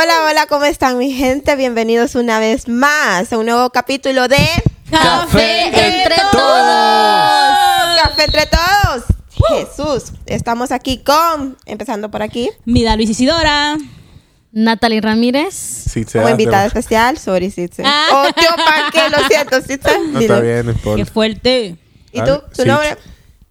Hola, hola, ¿cómo están mi gente? Bienvenidos una vez más a un nuevo capítulo de Café entre todos. Café entre todos. Jesús, estamos aquí con, empezando por aquí, Mida Luis Isidora. Natalie Ramírez. Como hace. invitada especial, sorry, Sitze. Ah. Oh, tío Panque, lo siento, Sitze. No Dilo. está bien, no Qué importa. fuerte. ¿Y tú? ¿Tu Sí. nombre?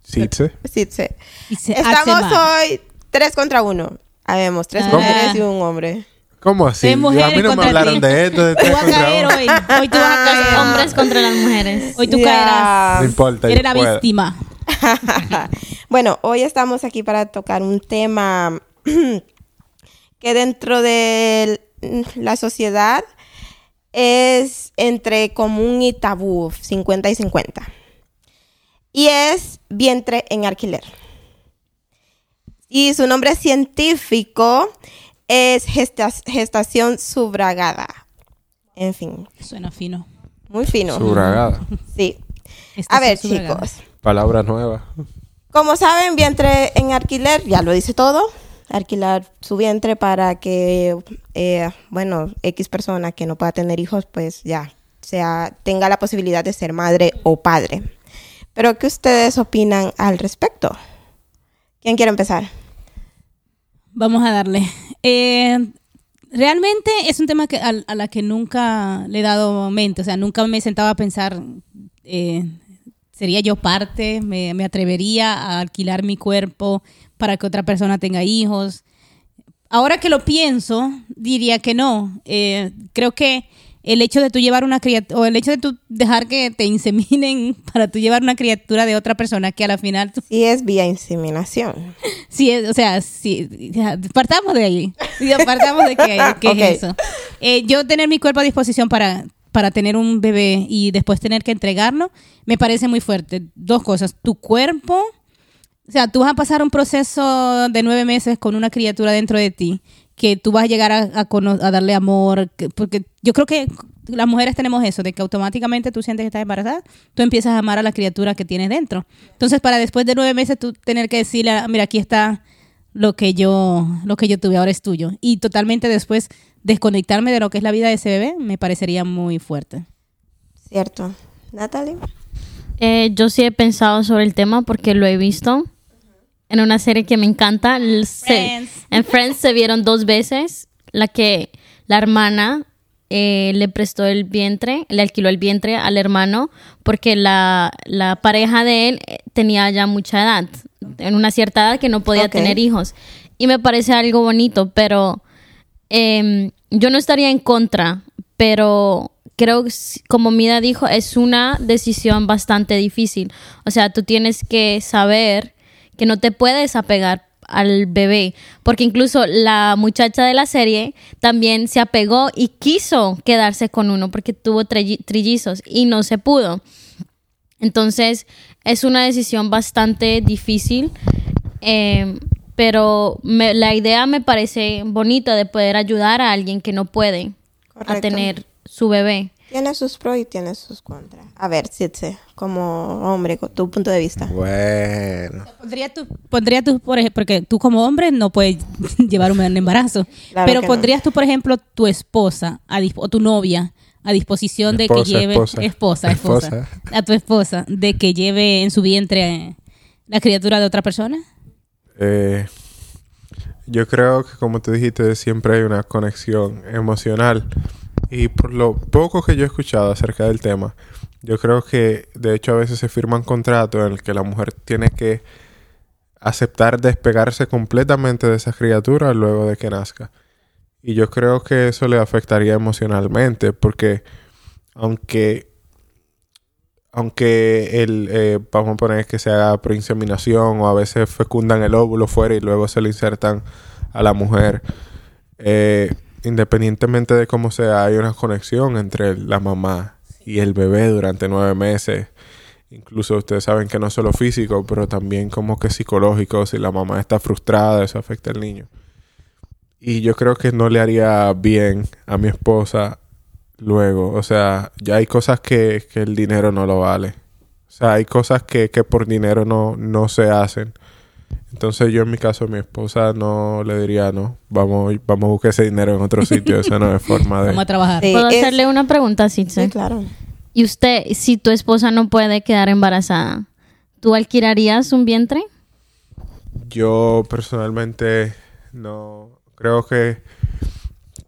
Sitze. Sitze. Estamos hoy tres contra uno. Habemos tres ¿Cómo? mujeres y un hombre. ¿Cómo así? A mí no me contra hablaron ti. de esto, de Tú tres vas a caer hoy. Hoy tú vas a caer. Ah. Hombres contra las mujeres. Hoy tú Ya. caerás. No importa. Eres la puedo. víctima. bueno, hoy estamos aquí para tocar un tema que dentro de la sociedad es entre común y tabú, 50 y 50. Y es vientre en alquiler. Y su nombre científico es gestas- gestación subrogada. En fin, Suena fino. muy fino. Subragada. Sí. A ver, chicos. Palabra nueva. Como saben, vientre en alquiler, ya lo dice todo. Alquilar su vientre para que, eh, bueno, X persona que no pueda tener hijos, pues ya sea, tenga la posibilidad de ser madre o padre. Pero, ¿qué ustedes opinan al respecto? ¿Quién quiere empezar? Vamos a darle. Eh, realmente es un tema que, a, la que nunca le he dado mente. O sea, nunca me sentaba a pensar, eh, ¿sería yo parte? ¿Me, me atrevería a alquilar mi cuerpo para que otra persona tenga hijos? Ahora que lo pienso, diría que no. Eh, creo que el hecho de tú llevar una criatura, o el hecho de tú dejar que te inseminen para tú llevar una criatura de otra persona que a la final tú Si es vía inseminación. Sí, es- o sea, sí, partamos de ahí. Partamos de que, que Ok. es eso. Eh, yo tener mi cuerpo a disposición para, para tener un bebé y después tener que entregarlo, me parece muy fuerte. Dos cosas. Tu cuerpo, o sea, tú vas a pasar un proceso de nueve meses con una criatura dentro de ti, que tú vas a llegar a, a a darle amor, que- porque yo creo que las mujeres tenemos eso, de que automáticamente tú sientes que estás embarazada, tú empiezas a amar a la criatura que tienes dentro. Entonces, para después de nueve meses tú tener que decirle, ah, mira, aquí está lo que yo, lo que yo tuve, ahora es tuyo. Y totalmente después desconectarme de lo que es la vida de ese bebé, me parecería muy fuerte. ¿Cierto? Natalie. Eh, yo sí he pensado sobre el tema porque lo he visto en una serie que me encanta. El- se- Friends. en Friends se vieron dos veces. La que la hermana eh, le prestó el vientre, le alquiló el vientre al hermano porque la, la pareja de él eh, tenía ya mucha edad, en una cierta edad que no podía tener hijos. Y me parece algo bonito, pero em, yo no estaría en contra, pero creo que, como Mida dijo, es una decisión bastante difícil. O sea, tú tienes que saber que no te puedes apegar al bebé, porque incluso la muchacha de la serie también se apegó y quiso quedarse con uno porque tuvo trillizos y no se pudo. Entonces es una decisión bastante difícil, eh, pero me- la idea me parece bonita de poder ayudar a alguien que no puede a tener su bebé. Tiene sus pros y tiene sus contras. A ver, Sitze, como hombre, con tu punto de vista. Bueno. Pondría tú, pondría tú por ejemplo, porque tú como hombre no puedes llevar un embarazo, Claro pero no. pondrías tú, por ejemplo, tu esposa a dispo- o tu novia a disposición de que lleve esposa. esposa, esposa, Esposa. a tu esposa de que lleve en su vientre eh, la criatura de otra persona. Eh, yo creo que como tú dijiste, siempre hay una conexión emocional. Y por lo poco que yo he escuchado acerca del tema, yo creo que de hecho a veces se firman contratos en el que la mujer tiene que aceptar despegarse completamente de esa criatura luego de que nazca. Y yo creo que eso le afectaría emocionalmente porque aunque aunque el eh, vamos a poner que se haga preinseminación o a veces fecundan el óvulo fuera y luego se le insertan a la mujer eh, independientemente de cómo sea hay una conexión entre la mamá y el bebé durante nueve meses incluso ustedes saben que no solo físico pero también como que psicológico si la mamá está frustrada eso afecta al niño y yo creo que no le haría bien a mi esposa luego. O sea, ya hay cosas que, que el dinero no lo vale. O sea, hay cosas que, que por dinero no, no se hacen. Entonces yo en mi caso a mi esposa no le diría no, vamos, vamos a buscar ese dinero en otro sitio, esa no es forma de... Vamos a trabajar. Sí. ¿Puedo es- hacerle una pregunta, Citze? Sí, claro. Y usted, si tu esposa no puede quedar embarazada, ¿tú alquilarías un vientre? Yo personalmente no creo que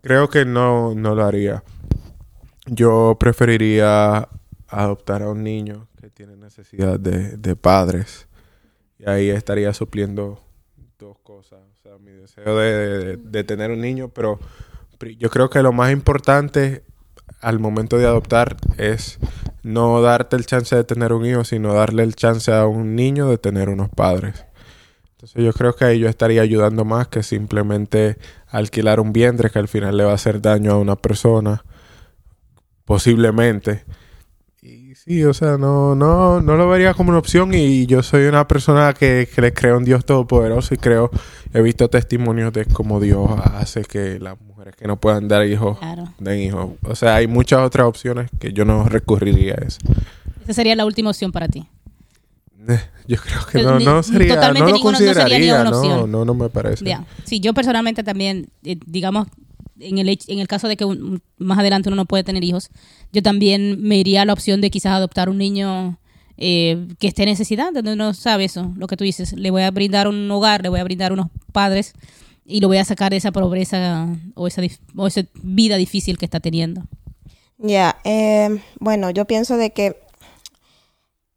creo que no, no lo haría. Yo preferiría adoptar a un niño que tiene necesidad de, de padres. Y ahí estaría supliendo dos cosas. O sea, mi deseo de, tener un niño, pero yo creo que lo más importante al momento de adoptar es no darte el chance de tener un hijo, sino darle el chance a un niño de tener unos padres. Entonces yo creo que ahí yo estaría ayudando más que simplemente alquilar un vientre que al final le va a hacer daño a una persona, posiblemente. Sí, o sea, no, no, no lo vería como una opción y yo soy una persona que, que le creo en Dios Todopoderoso y creo, he visto testimonios de cómo Dios hace que las mujeres que no puedan dar hijos Claro. den hijos. O sea, hay muchas otras opciones que yo no recurriría a eso. Esa sería la última opción para ti. Eh, Yo creo que no, ni- no sería, totalmente no lo ninguna- no sería consideraría, ninguna no, opción. no, no me parece. Sí, yo personalmente también, eh, digamos, en el, en el caso de que un- más adelante uno no puede tener hijos, yo también me iría a la opción de quizás adoptar un niño eh, que esté en necesidad, donde uno sabe eso, lo que tú dices, le voy a brindar un hogar, le voy a brindar unos padres y lo voy a sacar de esa pobreza o esa, o esa vida difícil que está teniendo. Ya, eh, bueno, yo pienso de que,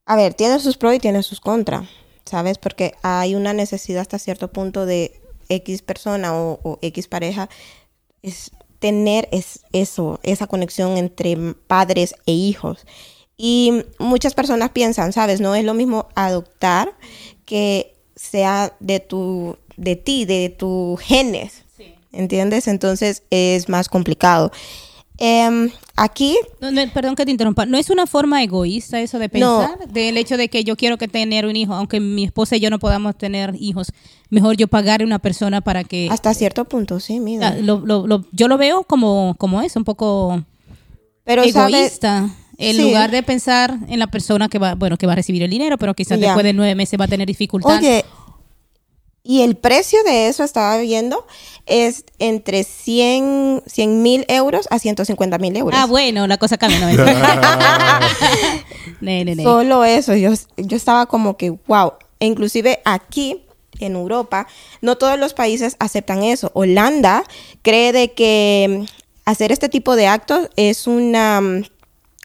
a ver, tiene sus pros y tiene sus contras, ¿sabes? Porque hay una necesidad hasta cierto punto de X persona o, o X pareja, es tener es, eso, esa conexión entre padres e hijos. Y muchas personas piensan, ¿sabes? No es lo mismo adoptar que sea de tu, de ti, de tus genes. ¿Entiendes? Entonces es más complicado. Em, aquí No, no, perdón que te interrumpa. ¿No es una forma egoísta eso de No. pensar? Del hecho de que yo quiero que tener un hijo, aunque mi esposa y yo no podamos tener hijos, mejor yo pagar a una persona para que... hasta cierto punto, sí, Ah, mira. lo- lo- lo- yo lo veo como, como eso, un poco Pero sabes, egoísta. En Sí. lugar de pensar en la persona que va, bueno, que va a recibir el dinero, pero quizás Ya. después de nueve meses va a tener dificultad. Y el precio de eso estaba viendo es entre 100 mil euros a 150 mil euros. ah, bueno, la cosa cambia. No, ne, ne. Solo eso, yo, yo estaba como que, wow. E inclusive aquí en Europa, no todos los países aceptan eso. Holanda cree de que hacer este tipo de actos es una mm,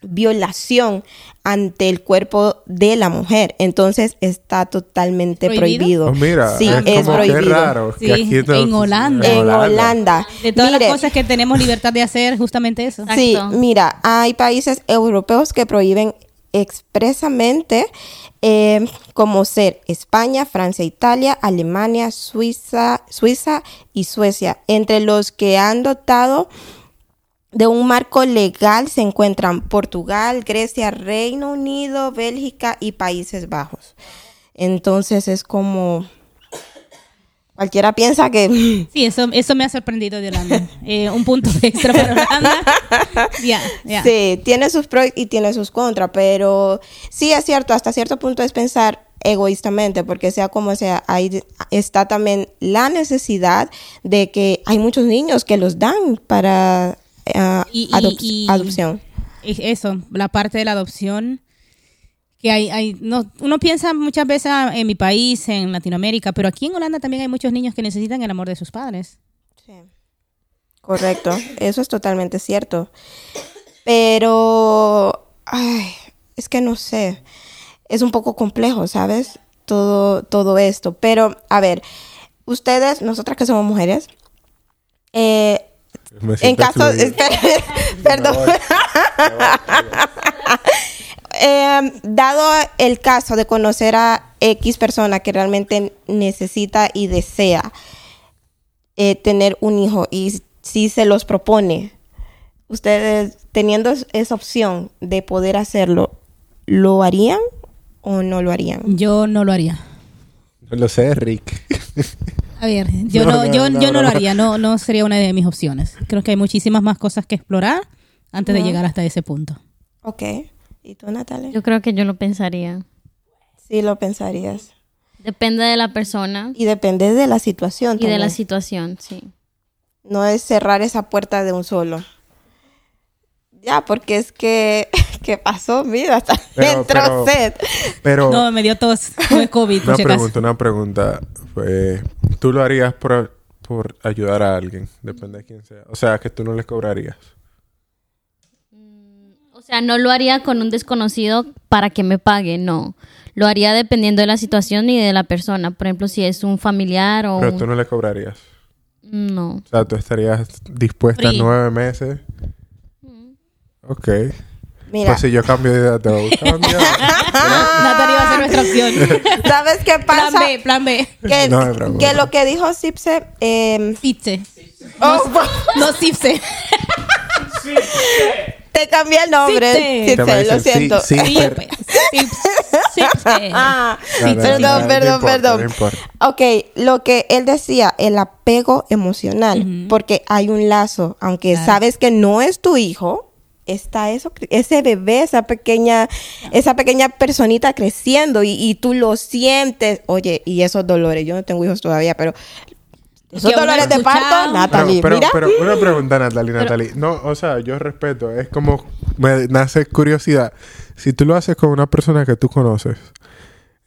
violación ante el cuerpo de la mujer. Entonces está totalmente ¿Prohibido? prohibido. Pues mira, sí, es, es, como que prohibido. raro. que Sí, aquí no- en Holanda. En Holanda. De todas Mire, las cosas que tenemos libertad de hacer, justamente eso. Sí, Exacto. mira, hay países europeos que prohíben expresamente eh, como ser España, Francia, Italia, Alemania, Suiza, Suiza y Suecia. Entre los que han dotado de un marco legal se encuentran Portugal, Grecia, Reino Unido, Bélgica y Países Bajos. Entonces es como cualquiera piensa que Sí, eso, eso me ha sorprendido de Holanda. Eh, un punto extra para Holanda. Ya, ya. Sí, tiene sus pros y tiene sus contras, pero sí es cierto, hasta cierto punto es pensar egoístamente, porque sea como sea, ahí está también la necesidad de que hay muchos niños que los dan para Y- y- adop- y- adopción. Es Eso, la parte de la adopción. Que hay, hay no, uno piensa muchas veces ah, en mi país, en Latinoamérica, pero aquí en Holanda también hay muchos niños que necesitan el amor de sus padres. Correcto, eso es totalmente cierto. Pero, ay, es que no sé, es un poco complejo, ¿sabes? Todo, todo esto. Pero, a ver, ustedes, nosotras que somos mujeres, eh, en caso, perdón. Eh, dado el caso de conocer a X persona que realmente necesita y desea eh, tener un hijo y si se los propone, ustedes teniendo es- esa opción de poder hacerlo, ¿lo harían o no lo harían? Yo no lo haría. No lo sé, Rick. A ver, yo No, yo, no, yo no, no. lo haría, no, no sería una de mis opciones. Creo que hay muchísimas más cosas que explorar antes de llegar hasta ese punto. Ok. ¿Y tú, Natalia? Yo creo que yo lo pensaría. Sí, lo pensarías. Depende de la persona Y depende de la situación. y de la situación, sí. No es cerrar esa puerta de un solo. Ya, porque es que, ¿qué pasó? Mira, hasta Pero- entró pero- sed. Pero No, me dio tos. Es COVID, una pregunta, una pregunta. ¿Tú lo harías por, por ayudar a alguien? Depende de quién sea. O sea, que tú no le cobrarías. O sea, no lo haría con un desconocido para que me pague, no. Lo haría dependiendo de la situación y de la persona. Por ejemplo, si es un familiar o Pero un- tú no le cobrarías. No. O sea, tú estarías dispuesta Free. nueve meses. Ok. Mira, Pues si yo cambio de idea, te va a gustar. amiga? Natalia va a ser nuestra opción. ¿sabes qué plan pasa? B, plan B. Que, No me que lo que dijo Sipse, eh, Sipse. oh, No Sipse. te cambié el nombre. Sipse. Lo siento. sí, sí. Ah, No, no, no, perdón, no, no perdón, perdón. no. Ok, lo que él decía, el apego emocional, porque hay un lazo, aunque Claro. sabes que no es tu hijo, está eso, ese bebé, esa pequeña, esa pequeña personita creciendo y, y tú lo sientes, oye, y esos dolores, yo no tengo hijos todavía, pero esos dolores de parto, Natalie, pero, mira. pero una pregunta, Natalie, Natalie. No, o sea, yo respeto. Es como me nace curiosidad. Si tú lo haces con una persona que tú conoces,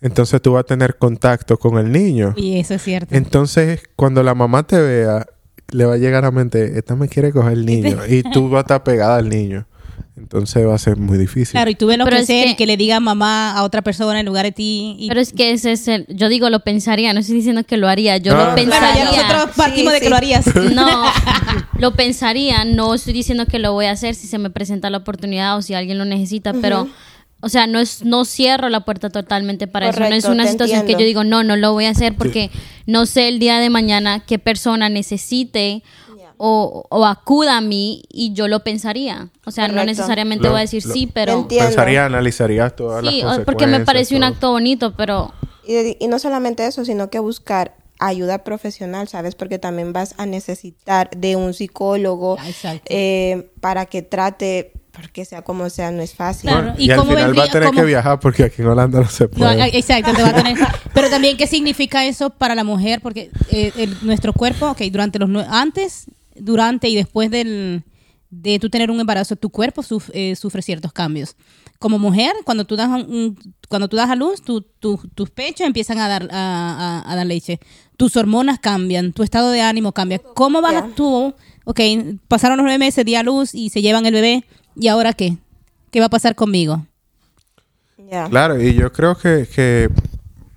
entonces tú vas a tener contacto con el niño. Y eso es cierto. Entonces, cuando la mamá te vea, le va a llegar a la mente, esta me quiere coger el niño. y tú vas a estar pegada al niño. Entonces va a ser muy difícil. Claro, y tú ves lo Pero que es ser que- y que le diga mamá a otra persona en lugar de ti. Y... Pero es que ese es el... Yo digo lo pensaría, no estoy diciendo que lo haría. Yo No. lo bueno, pensaría. ya nosotros partimos Sí, de que lo harías. No, lo pensaría. No estoy diciendo que lo voy a hacer si se me presenta la oportunidad o si alguien lo necesita, pero... O sea, no es no cierro la puerta totalmente para eso. No es una situación que yo digo, no, no lo voy a hacer porque no sé el día de mañana qué persona necesite o, o acuda a mí y yo lo pensaría. O sea, no necesariamente Lo- voy a decir lo- sí, pero... Entiendo. Pensarías, analizarías todas Sí, las porque me parece un acto bonito, pero... Y, y no solamente eso, sino que buscar ayuda profesional, ¿sabes? Porque también vas a necesitar de un psicólogo Ah, eh, para que trate, porque sea como sea, no es fácil. Claro. ¿Y y, al final va a tener cómo- que viajar porque aquí en Holanda no se puede. exacto, te va a tener. Pero también, ¿qué significa eso para la mujer? Porque eh, el- nuestro cuerpo, ok, durante los antes, durante y después del, de tú tener un embarazo, tu cuerpo suf- eh, sufre ciertos cambios. Como mujer, cuando tú das, un- cuando tú das a luz, tu- tu- tus pechos empiezan a dar, a, a- a dar leche. Tus hormonas cambian, tu estado de ánimo cambia. ¿Cómo vas a Ya. tú? Ok, pasaron los nueve meses, di a luz y se llevan el bebé. ¿Y ahora qué? ¿Qué va a pasar conmigo? Claro, y yo creo que, que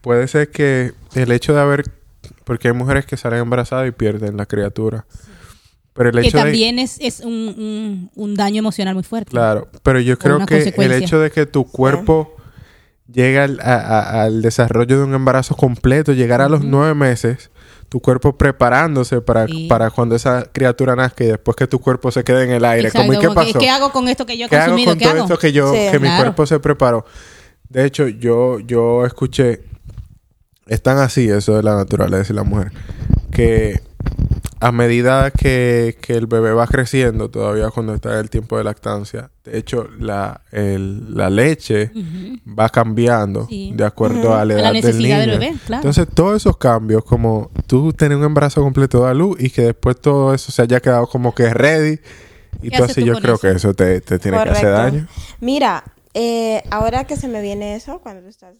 puede ser que el hecho de haber... Porque hay mujeres que salen embarazadas y pierden la criatura. Pero el que de... también es, es un, un- un daño emocional muy fuerte. Claro, pero yo creo que el hecho de que tu cuerpo llegue al, a- a- al desarrollo de un embarazo completo, llegar a los nueve meses, tu cuerpo preparándose para, Sí. para cuando esa criatura nazca y después que tu cuerpo se quede en el aire. Exacto, Como, ¿y qué pasó? ¿Qué hago con esto que yo he ¿Qué hago con ¿Qué todo hago? esto que yo, Sí. que mi cuerpo se preparó? De hecho, yo, yo escuché, es tan así eso de la naturaleza y la mujer, que a medida que, que el bebé va creciendo, todavía cuando está en el tiempo de lactancia, de hecho, la, el- la leche va cambiando Sí. de acuerdo a la A la edad necesidad del niño. bebé, claro. Entonces, todos esos cambios, como tú tener un embarazo completo de luz y que después todo eso se haya quedado como que ready, y ¿Qué tú así tú yo creo eso? que eso te, te tiene que hacer daño. Mira, eh, ahora que se me viene eso, cuando tú estás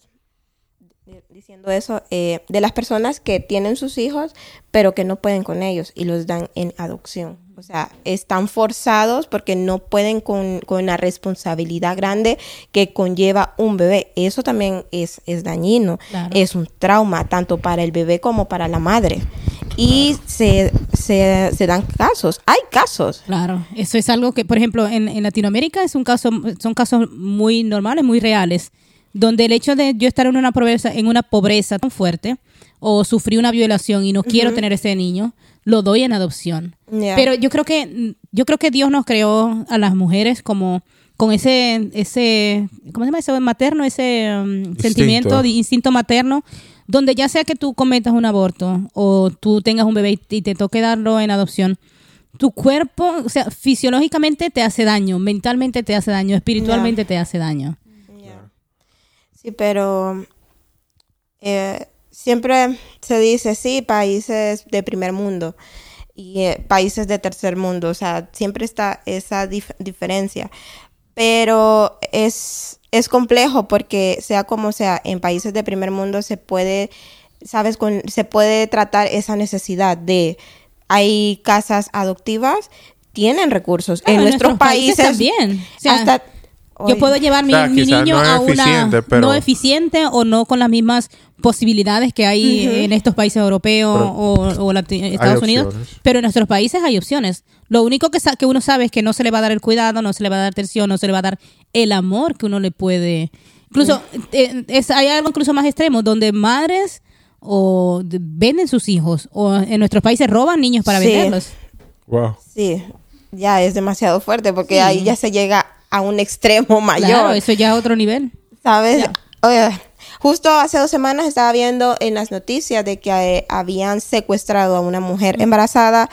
diciendo eso, eh, de las personas que tienen sus hijos, pero que no pueden con ellos y los dan en adopción. O sea, están forzados porque no pueden con, con la responsabilidad grande que conlleva un bebé. Eso también es, es dañino, Claro. es un trauma, tanto para el bebé como para la madre. Y se, se, se dan casos, hay casos. Claro, eso es algo que, por ejemplo, en, en Latinoamérica es un caso, son casos muy normales, muy reales, donde el hecho de yo estar en una pobreza, en una pobreza tan fuerte o sufrí una violación y no quiero tener ese niño, lo doy en adopción. Pero yo creo que yo creo que Dios nos creó a las mujeres como con ese ese ¿cómo se llama eso materno ese um, sentimiento de instinto materno donde ya sea que tú cometas un aborto o tú tengas un bebé y te toque darlo en adopción tu cuerpo, o sea, fisiológicamente te hace daño, mentalmente te hace daño, espiritualmente te hace daño. Sí, pero eh, siempre se dice, sí, países de primer mundo y eh, países de tercer mundo, o sea, siempre está esa dif- diferencia, pero es, es complejo porque sea como sea, en países de primer mundo se puede, sabes, con, se puede tratar esa necesidad de, hay casas adoptivas, tienen recursos, Claro, en en nuestros, nuestros países países, también. O sea, hasta... Yo puedo llevar mi, O sea, mi quizás niño no a una eficiente, pero- no eficiente o no con las mismas posibilidades que hay en estos países europeos Pero o, Estados Unidos. opciones. Pero en nuestros países hay opciones. Lo único que, sa- que uno sabe es que no se le va a dar el cuidado, no se le va a dar atención, no se le va a dar el amor que uno le puede. Incluso eh, es, hay algo incluso más extremo donde madres o de- venden sus hijos o en nuestros países roban niños para Sí. venderlos. Wow. Sí, ya es demasiado fuerte porque Sí. ahí ya se llega a un extremo mayor. Claro, eso ya es otro nivel. ¿Sabes? Oye, justo hace dos semanas estaba viendo en las noticias de que eh, habían secuestrado a una mujer embarazada.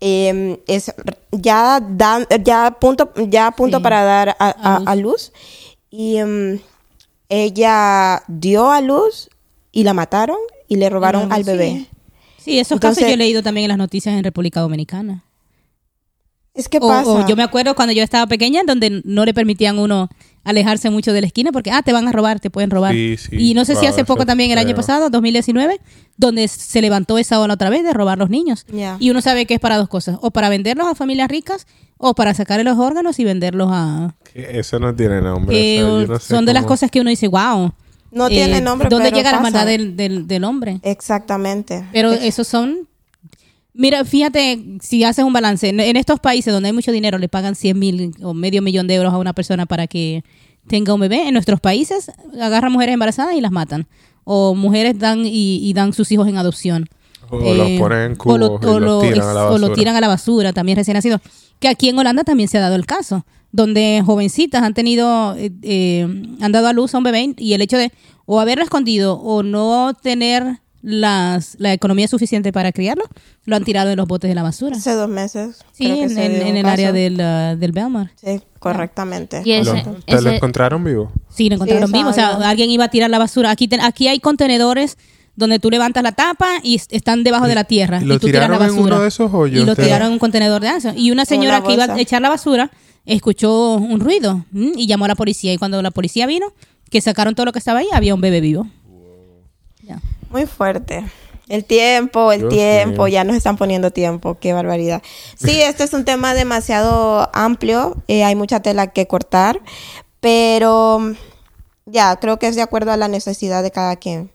eh, es ya dan, ya a punto ya a punto Sí. para dar a, A luz y em, ella dio a luz y la mataron y le robaron Mm, al bebé. Sí, esos Entonces- casos yo he leído también en las noticias en República Dominicana. Es que O, pasa. o yo me acuerdo cuando yo estaba pequeña, donde no le permitían a uno alejarse mucho de la esquina porque, ah, te van a robar, te pueden robar. Sí, sí. y no sé si hace poco también, el año pasado, 2019, donde se levantó esa ola otra vez de robar los niños. Y uno sabe que es para dos cosas, o para venderlos a familias ricas, o para sacarle los órganos y venderlos a... Que Eso no tiene nombre. eh, o sea, yo no sé son de las cosas que uno dice, wow. No tiene nombre, ¿Dónde pero llega la maldad del, del, del hombre? Exactamente. Pero esos son... Mira, fíjate, si haces un balance, en, estos países donde hay mucho dinero, le pagan 100 mil o medio millón de euros a una persona para que tenga un bebé. En nuestros países agarran mujeres embarazadas y las matan. O mujeres dan y, y dan sus hijos en adopción. O los ponen en Eh, o lo- cubos y o los lo- tiran a la o lo basura. tiran a la basura, también recién nacidos. Que aquí en Holanda también se ha dado el caso, donde jovencitas han tenido, eh, eh, han dado a luz a un bebé y el hecho de o haberlo escondido o no tener las, la economía suficiente para criarlo, lo han tirado en los botes de la basura. Hace dos meses. Sí, creo que en, se en- dio en un el caso. área del, ah, del Belmar. Sí, correctamente. Y ese- Lo- ¿Te lo ese- encontraron vivo? Sí, lo encontraron Sí, vivo. O sea, alguien iba a tirar la basura. Aquí, aquí hay contenedores donde tú levantas la tapa y es- están debajo de la tierra. ¿Y Y, lo tú tiras la tiraron en basura. uno de esos hoyos? Y lo tiraron en un contenedor de eso. Y una señora Una que iba a bolsa. echar la basura escuchó un ruido y llamó a la policía. Y cuando la policía vino, que sacaron todo lo que estaba ahí, había un bebé vivo. Ya. Muy fuerte. El tiempo, el Dios tiempo, mío. ya nos están poniendo tiempo, qué barbaridad. Sí, este es un tema demasiado amplio, eh, hay mucha tela que cortar, pero mm, ya, creo que es de acuerdo a la necesidad de cada quien.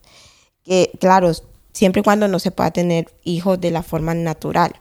Que, claro, siempre y cuando no se pueda tener hijos de la forma natural.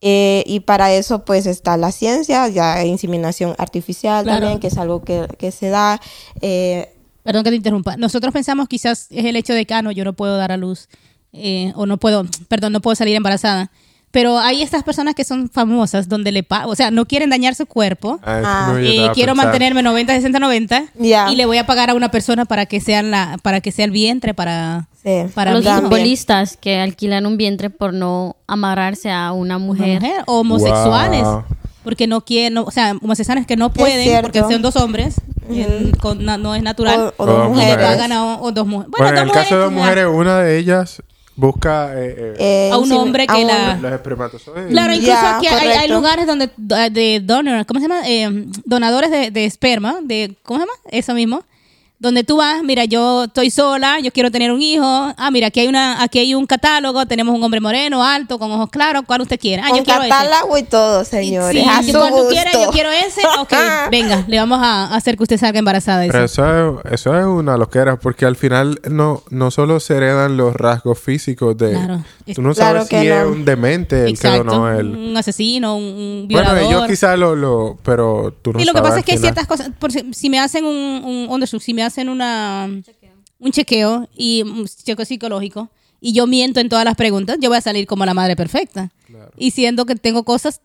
Eh, y para eso pues está la ciencia, ya inseminación artificial Claro. también, que es algo que, que se da. eh, Perdón que te interrumpa. Nosotros pensamos quizás es el hecho de que, ah, no, yo no puedo dar a luz eh, o no puedo, perdón, no puedo salir embarazada. Pero hay estas personas que son famosas donde le o sea, no quieren dañar su cuerpo. Ah, Ah. Eh, quiero mantenerme 90, 60, 90 Ya. y le voy a pagar a una persona para que sea la para que sea el vientre para sí, Para los futbolistas que alquilan un vientre por no amarrarse a una una mujer. mujer o homosexuales Wow. Porque no quieren, no- o sea, homosexuales que no pueden porque son dos hombres, en- con- na- no es natural. O, o O dos mujeres. mujeres. pagan a o, o dos mujeres. Bueno, en el caso de dos ya. mujeres, una de ellas busca eh, eh, Eh, A un hombre que la- los espermatozoides. Claro, incluso Ya, aquí hay, hay lugares donde de donor, ¿cómo se llama? Eh, donadores de, de esperma, de ¿cómo se llama? Eso mismo. Donde tú vas, mira, yo estoy sola, yo quiero tener un hijo. Ah, mira, aquí hay una aquí hay un catálogo, tenemos un hombre moreno, alto, con ojos claros, ¿cuál usted quiere? Ah, Con yo quiero ese. catálogo y todo, señores. Sí, a yo su cuando gusto. quiera, yo quiero ese. Ok, venga, le vamos a hacer que usted salga embarazada. Pero eso es, eso es una loquera, porque al final no, no solo se heredan los rasgos físicos de... Claro. Tú no Claro sabes si no. es un demente el que Exacto. donó el... Un asesino, un, un Bueno, violador. ellos quizás lo, lo... Pero tú no y lo que sabes pasa es que hay ciertas cosas, por si, si me hacen un, un undershoot, si me hacen una un chequeo y un chequeo psicológico y yo miento en todas las preguntas, yo voy a salir como la madre perfecta. Y siendo que tengo cosas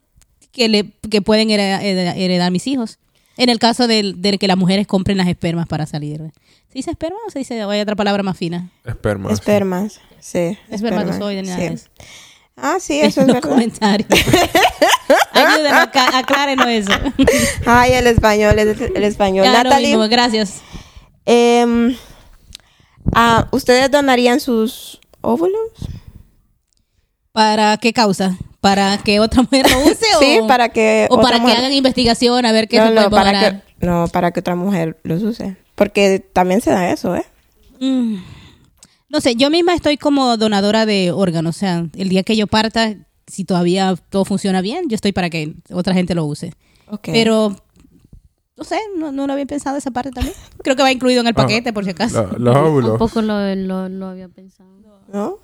que le que pueden heredar, heredar- mis hijos. En el caso del, del que las mujeres compren las espermas para salir. ¿Se dice esperma o se dice hay otra palabra más fina? Esperma. sí. Espermas, sí. Espermatozoide, nada sí. de. Ah, sí, eso es los verdad. comentarios. Ayúdenos, aclárenos eso. Ay, el español, el, el español. Natalie, mismo, gracias. Em, Ah, ¿Ustedes donarían sus óvulos? ¿Para qué causa? ¿Para que otra mujer lo use? Sí, o, para que O para que hagan investigación a ver qué no, se no, puede para donar. que, no, para que otra mujer los use. Porque también se da eso, ¿eh? Mm. No sé, yo misma estoy como donadora de órganos. O sea, el día que yo parta, si todavía todo funciona bien, yo estoy para que otra gente lo use. Ok. Pero, no sé, no, no lo había pensado esa parte también. Creo que va incluido en el paquete, por si acaso. Lo- los óvulos. Tampoco lo, lo, lo había pensado. ¿No?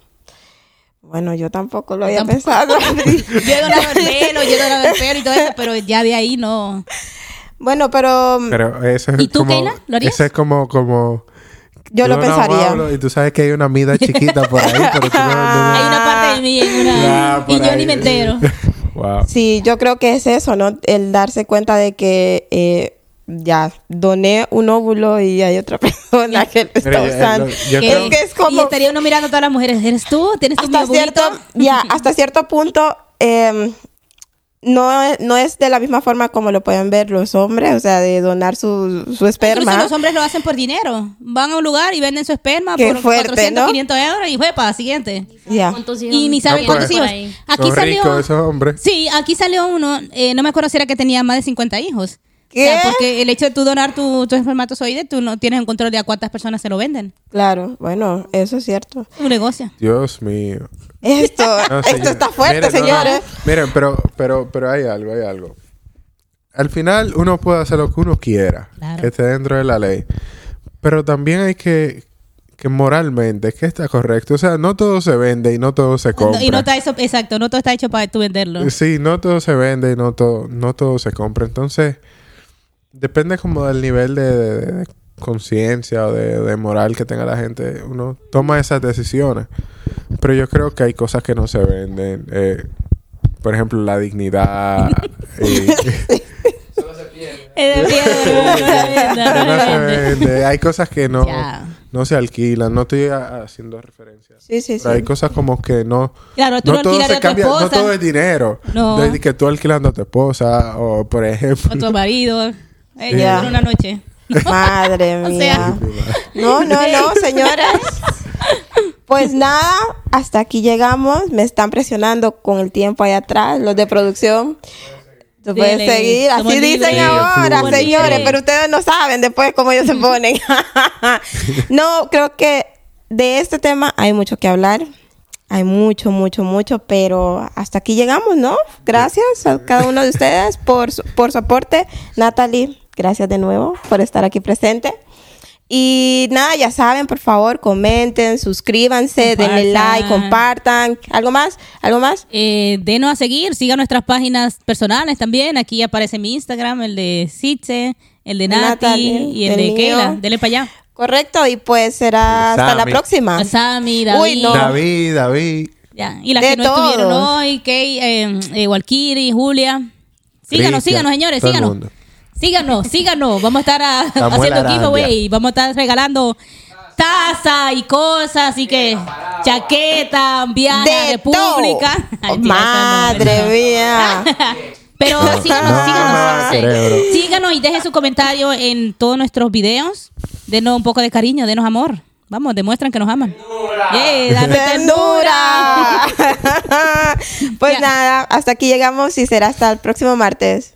Bueno, yo tampoco lo había Tampoco. pensado. Yo he donado el pelo, yo he donado el pelo y todo eso, pero ya de ahí no. bueno, pero Pero eso es ¿Y tú, como, Keila? ¿Lo harías? Ese es como, como... yo lo Yo no pensaría. hablo y tú sabes que hay una mida chiquita por ahí, pero tú no... no- Hay una parte de mí en una. Ah, y yo ahí. ni me entero. wow. Sí, yo creo que es eso, ¿no? El darse cuenta de que eh, ya doné un óvulo y hay otra persona que lo está yo- usando. yo creo- que es Y como estaría uno mirando a todas las mujeres. ¿Eres tú? ¿Tienes tu hasta cierto, ya, hasta cierto punto eh, no, es- no es de la misma forma como lo pueden ver los hombres, o sea, de donar su, su Incluso esperma. los hombres lo hacen por dinero. Van a un lugar y venden su esperma Qué por fuerte, 400, ¿no? 500 euros y fue para siguiente. Ya. ¿Cuántos hijos Y ni saben No, cuántos pues. hijos. Aquí Son salió. ricos esos hombres. Sí, aquí salió uno, eh, no me acuerdo si era que tenía más de 50 hijos. ¿Qué? O sea, porque el hecho de tú donar tu, tu espermatozoide, tú no tienes un control de a cuántas personas se lo venden. Claro, bueno, eso es cierto. Un negocio. Dios mío. Esto, No, esto está fuerte, Miren, no, no. señores. Miren, pero, pero, pero hay algo, hay algo. Al final uno puede hacer lo que uno quiera, Claro. que esté dentro de la ley. Pero también hay que, que moralmente, que está correcto. O sea, no todo se vende y no todo se compra. y no está eso, exacto, no todo está hecho para tú venderlo. Sí, no todo se vende y no todo, no todo se compra. Entonces, depende como del nivel de, de- de conciencia o de, de moral que tenga la gente. Uno toma esas decisiones. Pero yo creo que hay cosas que no se venden. Eh, por ejemplo, la dignidad. eh, Es de piedra, no se vende, que no no se vende. Hay cosas que no, no se alquilan. No estoy haciendo referencias. Sí, sí, Pero hay sí. cosas como que no... Claro, tú no, todo alquilarías se a tu cambia, no esposa, todo es dinero. No. De que tú alquilando a tu esposa o, por ejemplo... a tu marido. Por una noche. Madre O mía. sea- No, no, no, señoras. Pues nada, hasta aquí llegamos. Me están presionando con el tiempo ahí atrás, los de producción. Tú puedes Dele, seguir, somos así dicen libres. ahora, Somos señores, libres. pero ustedes no saben después cómo ellos se ponen. no, creo que de este tema hay mucho que hablar. Hay mucho, mucho, mucho, pero hasta aquí llegamos, ¿no? Gracias a cada uno de ustedes por su, por su aporte. Natalie, gracias de nuevo por estar aquí presente. Y nada, ya saben, por favor, comenten, suscríbanse, denle Compartan. like, compartan. ¿Algo más? ¿Algo más? Eh, denos a seguir, sigan nuestras páginas personales también. Aquí aparece mi Instagram, el de Sitze, el de Nati Natalie, y el de mío. Keila. Dele para allá. Correcto, y pues será hasta la Sammy. próxima. Sammy, David. Uy, no. David, David. Ya. Y las De que no estuvieron todos. hoy, Kay, eh, eh, Walkiri, Julia. Síganos, Cristian, síganos, señores, todo el síganos. Síganos, síganos. Vamos a estar ah, Samuel haciendo giveaway. Vamos a estar regalando taza y cosas. Así que chaqueta, viaje a De República. todo. Ay, tía, Madre no, mía. Pero No, síganos, no, síganos. cerebro. Síganos y dejen su comentario en todos nuestros videos. Denos un poco de cariño, denos amor. Vamos, demuestran que nos aman. Yeah, dame ternura. ¡Ternura! pues Ya. nada, hasta aquí llegamos y será hasta el próximo martes.